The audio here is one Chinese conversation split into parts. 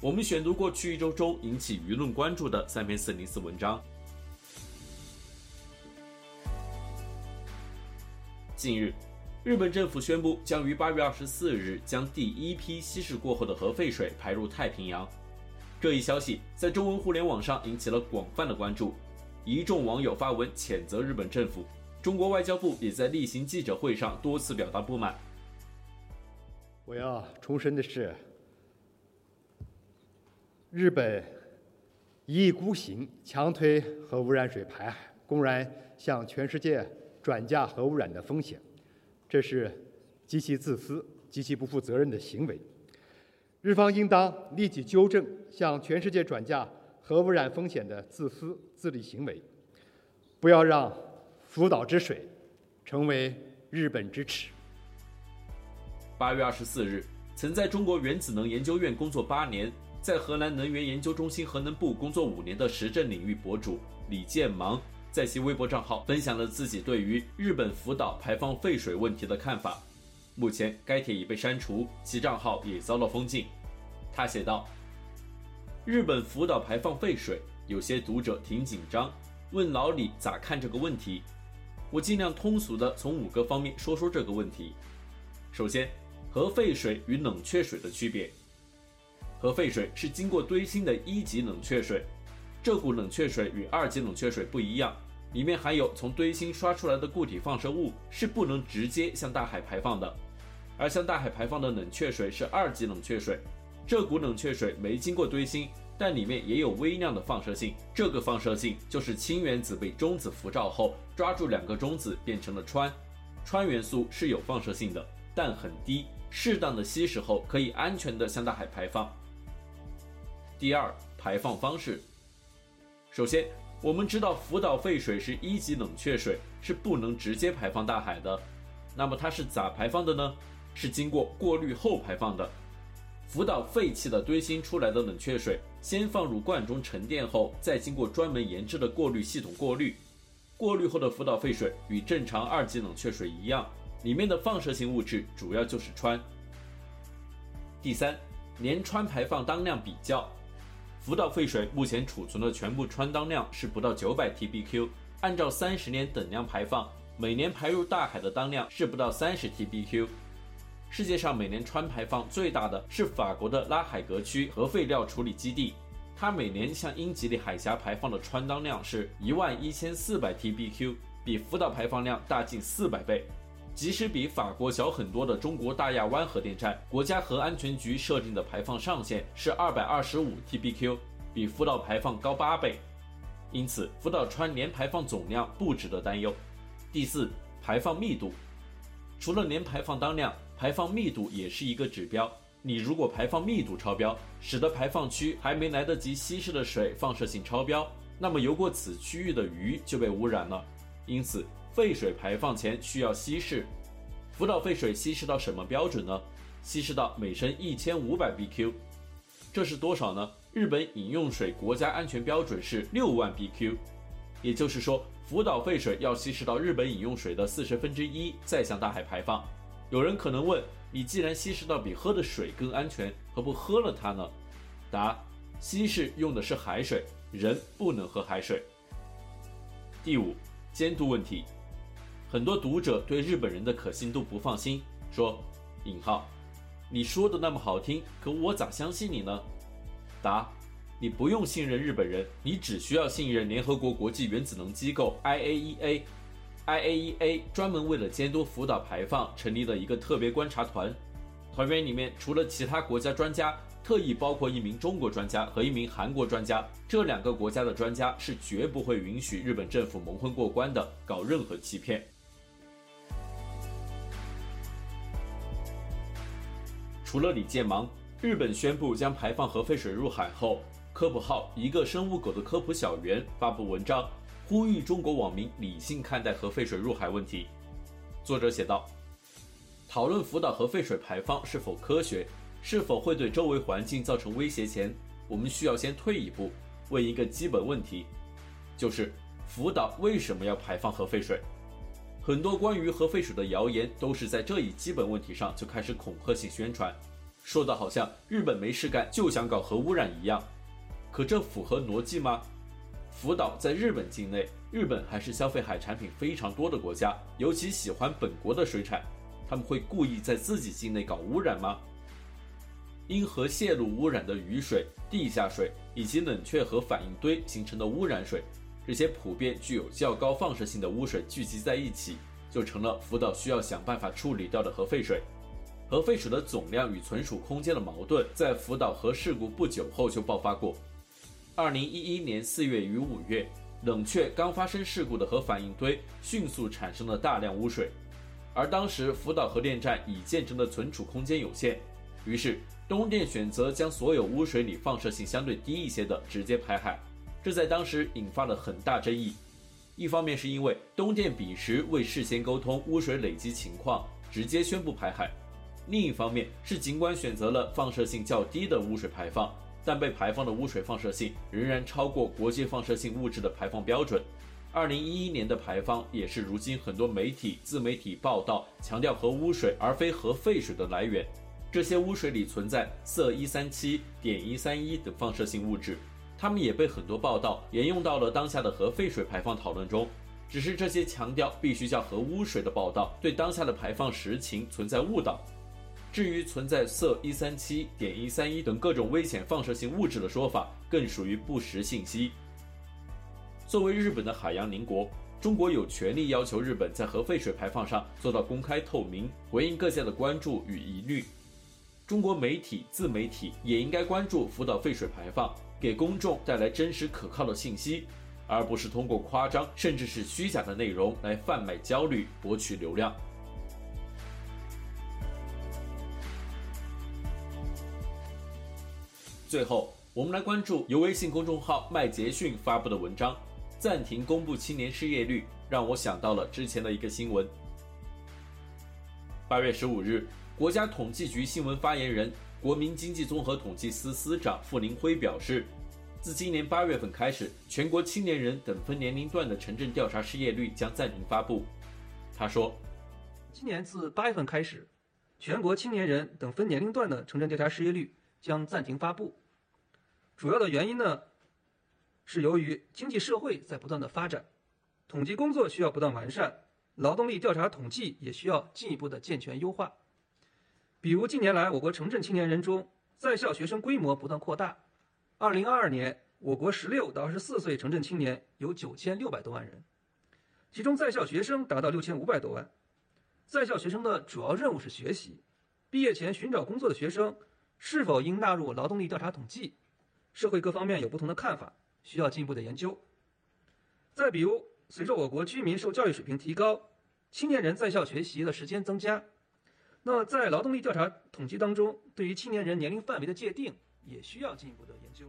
我们选读过去一周中引起舆论关注的三篇四零四文章。近日，日本政府宣布将于八月二十四日将第一批稀释过后的核废水排入太平洋。这一消息在中文互联网上引起了广泛的关注，一众网友发文谴责日本政府。中国外交部也在例行记者会上多次表达不满。我要重申的是，日本一意孤行，强推核污染水排海，公然向全世界转嫁核污染的风险，这是极其自私、极其不负责任的行为。日方应当立即纠正向全世界转嫁核污染风险的自私自利行为，不要让。福岛之水，成为日本之耻。八月二十四日，曾在中国原子能研究院工作八年，在荷兰能源研究中心核能部工作五年的时政领域博主李建芒，在其微博账号分享了自己对于日本福岛排放废水问题的看法。目前，该帖已被删除，其账号也遭到封禁。他写道：“日本福岛排放废水，有些读者挺紧张，问老李咋看这个问题。”我尽量通俗地从五个方面说说这个问题。首先，核废水与冷却水的区别。核废水是经过堆芯的一级冷却水，这股冷却水与二级冷却水不一样，里面含有从堆芯刷出来的固体放射物，是不能直接向大海排放的。而向大海排放的冷却水是二级冷却水，这股冷却水没经过堆芯。但里面也有微量的放射性，这个放射性就是氢原子被中子辐照后，抓住两个中子变成了氚。氚元素是有放射性的，但很低，适当的稀释后可以安全的向大海排放。第二，排放方式。首先，我们知道福岛废水是一级冷却水，是不能直接排放大海的。那么它是咋排放的呢？是经过过滤后排放的。福岛废弃的堆芯出来的冷却水，先放入罐中沉淀后，再经过专门研制的过滤系统过滤。过滤后的福岛废水与正常二级冷却水一样，里面的放射性物质主要就是氚。第三，年氚排放当量比较，福岛废水目前储存的全部氚当量是不到九百 TBq，按照三十年等量排放，每年排入大海的当量是不到三十 TBq。世界上每年氚排放最大的是法国的拉海格区核废料处理基地，它每年向英吉利海峡排放的氚当量是一万一千四百 TBq，比福岛排放量大近四百倍。即使比法国小很多的中国大亚湾核电站，国家核安全局设定的排放上限是二百二十五 TBq，比福岛排放高八倍。因此，福岛川年排放总量不值得担忧。第四，排放密度，除了年排放当量。排放密度也是一个指标。你如果排放密度超标，使得排放区还没来得及稀释的水放射性超标，那么游过此区域的鱼就被污染了。因此，废水排放前需要稀释。福岛废水稀释到什么标准呢？稀释到每升一千五百 BQ。这是多少呢？日本饮用水国家安全标准是六万 BQ，也就是说，福岛废水要稀释到日本饮用水的四十分之一，再向大海排放。有人可能问：你既然稀释到比喝的水更安全，何不喝了它呢？答：稀释用的是海水，人不能喝海水。第五，监督问题。很多读者对日本人的可信度不放心，说：“引号，你说的那么好听，可我咋相信你呢？”答：你不用信任日本人，你只需要信任联合国国际原子能机构 IAEA。IAEA 专门为了监督福岛排放，成立了一个特别观察团。团员里面除了其他国家专家，特意包括一名中国专家和一名韩国专家。这两个国家的专家是绝不会允许日本政府蒙混过关的，搞任何欺骗。除了李建芒，日本宣布将排放核废水入海后，科普号一个生物狗的科普小园发布文章，呼吁中国网民理性看待核废水入海问题。作者写道：“讨论福岛核废水排放是否科学，是否会对周围环境造成威胁前，我们需要先退一步，问一个基本问题，就是福岛为什么要排放核废水？很多关于核废水的谣言都是在这一基本问题上就开始恐吓性宣传，说的好像日本没事干就想搞核污染一样。可这符合逻辑吗？福岛在日本境内，日本还是消费海产品非常多的国家，尤其喜欢本国的水产，他们会故意在自己境内搞污染吗？因核泄漏污染的雨水、地下水以及冷却核反应堆形成的污染水，这些普遍具有较高放射性的污水聚集在一起，就成了福岛需要想办法处理掉的核废水。核废水的总量与存储空间的矛盾，在福岛核事故不久后就爆发过。二零一一年四月与五月，冷却刚发生事故的核反应堆迅速产生了大量污水，而当时福岛核电站已建成的存储空间有限，于是。东电选择将所有污水里放射性相对低一些的直接排海，这在当时引发了很大争议。一方面是因为东电彼时未事先沟通污水累积情况，直接宣布排海；另一方面是尽管选择了放射性较低的污水排放，但被排放的污水放射性仍然超过国际放射性物质的排放标准。二零一一年的排放也是如今很多媒体自媒体报道强调核污水而非核废水的来源。这些污水里存在铯一三七、碘一三一等放射性物质，他们也被很多报道沿用到了当下的核废水排放讨论中。只是这些强调必须叫核污水的报道，对当下的排放实情存在误导。至于存在铯一三七、碘一三一等各种危险放射性物质的说法，更属于不实信息。作为日本的海洋邻国，中国有权利要求日本在核废水排放上做到公开透明，回应各界的关注与疑虑。中国媒体、自媒体也应该关注福岛废水排放，给公众带来真实可靠的信息，而不是通过夸张甚至是虚假的内容来贩卖焦虑、博取流量。最后，我们来关注由微信公众号麦杰逊发布的文章：暂停公布青年失业率，让我想到了之前的一个新闻。八月十五日。国家统计局新闻发言人、国民经济综合统计司司长傅林辉表示，自今年八月份开始，全国青年人等分年龄段的城镇调查失业率将暂停发布。他说，今年自八月份开始，全国青年人等分年龄段的城镇调查失业率将暂停发布。主要的原因呢，是由于经济社会在不断的发展，统计工作需要不断完善，劳动力调查统计也需要进一步的健全优化。比如近年来，我国城镇青年人中在校学生规模不断扩大。二零二二年，我国十六到二十四岁城镇青年有九千六百多万人，其中在校学生达到六千五百多万。在校学生的主要任务是学习，毕业前寻找工作的学生是否应纳入劳动力调查统计，社会各方面有不同的看法，需要进一步的研究。再比如，随着我国居民受教育水平提高，青年人在校学习的时间增加。那，在劳动力调查统计当中，对于青年人年龄范围的界定，也需要进一步的研究。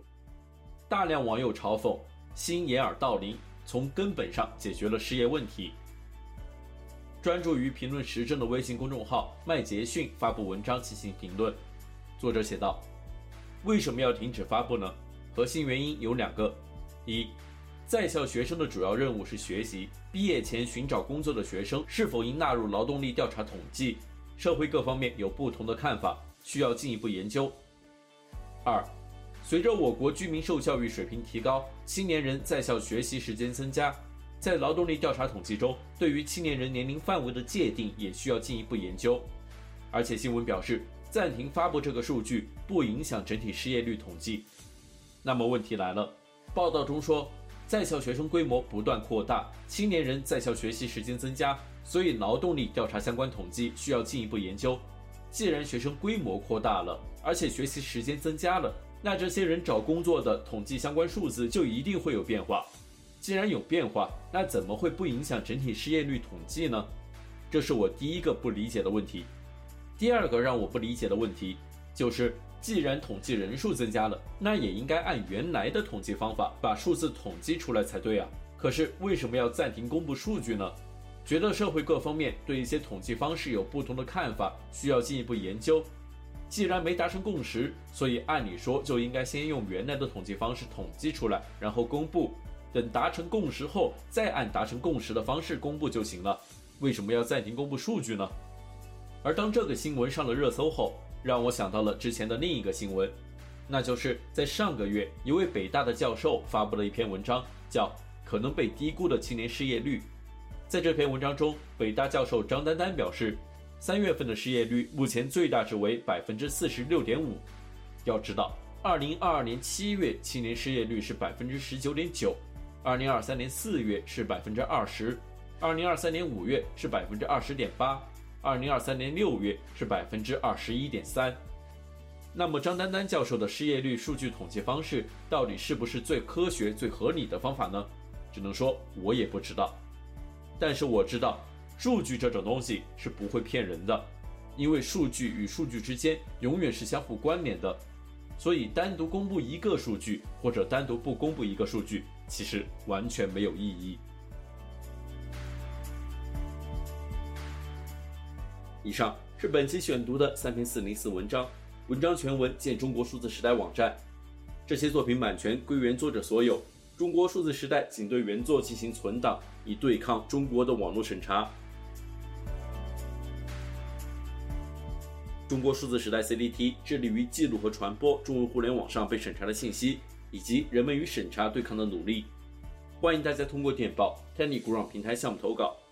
大量网友嘲讽新掩耳盗铃，从根本上解决了失业问题。专注于评论时政的微信公众号麦杰逊发布文章进行评论。作者写道：“为什么要停止发布呢？核心原因有两个：一，在校学生的主要任务是学习，毕业前寻找工作的学生是否应纳入劳动力调查统计？”社会各方面有不同的看法，需要进一步研究。二，随着我国居民受教育水平提高，青年人在校学习时间增加，在劳动力调查统计中，对于青年人年龄范围的界定也需要进一步研究。而且新闻表示，暂停发布这个数据不影响整体失业率统计。那么问题来了，报道中说，在校学生规模不断扩大，青年人在校学习时间增加。所以，劳动力调查相关统计需要进一步研究。既然学生规模扩大了，而且学习时间增加了，那这些人找工作的统计相关数字就一定会有变化。既然有变化，那怎么会不影响整体失业率统计呢？这是我第一个不理解的问题。第二个让我不理解的问题，就是既然统计人数增加了，那也应该按原来的统计方法把数字统计出来才对啊。可是为什么要暂停公布数据呢？觉得社会各方面对一些统计方式有不同的看法，需要进一步研究。既然没达成共识，所以按理说就应该先用原来的统计方式统计出来，然后公布。等达成共识后，再按达成共识的方式公布就行了。为什么要暂停公布数据呢？而当这个新闻上了热搜后，让我想到了之前的另一个新闻，那就是在上个月，一位北大的教授发布了一篇文章，叫《可能被低估的青年失业率》。在这篇文章中，北大教授张丹丹表示，三月份的失业率目前最大值为百分之四十六点五。要知道，二零二二年七月青年失业率是百分之十九点九，二零二三年四月是百分之二十，二零二三年五月是百分之二十点八。二零二三年六月是百分之二十一点三，那么张丹丹教授的失业率数据统计方式到底是不是最科学、最合理的方法呢？只能说我也不知道。但是我知道，数据这种东西是不会骗人的，因为数据与数据之间永远是相互关联的，所以单独公布一个数据或者单独不公布一个数据，其实完全没有意义。以上是本期选读的三篇四零四文章，文章全文见中国数字时代网站。这些作品版权归原作者所有，中国数字时代仅对原作进行存档，以对抗中国的网络审查。中国数字时代 CDT 致力于记录和传播中文互联网上被审查的信息，以及人们与审查对抗的努力。欢迎大家通过电报 TinyGround 平台项目投稿。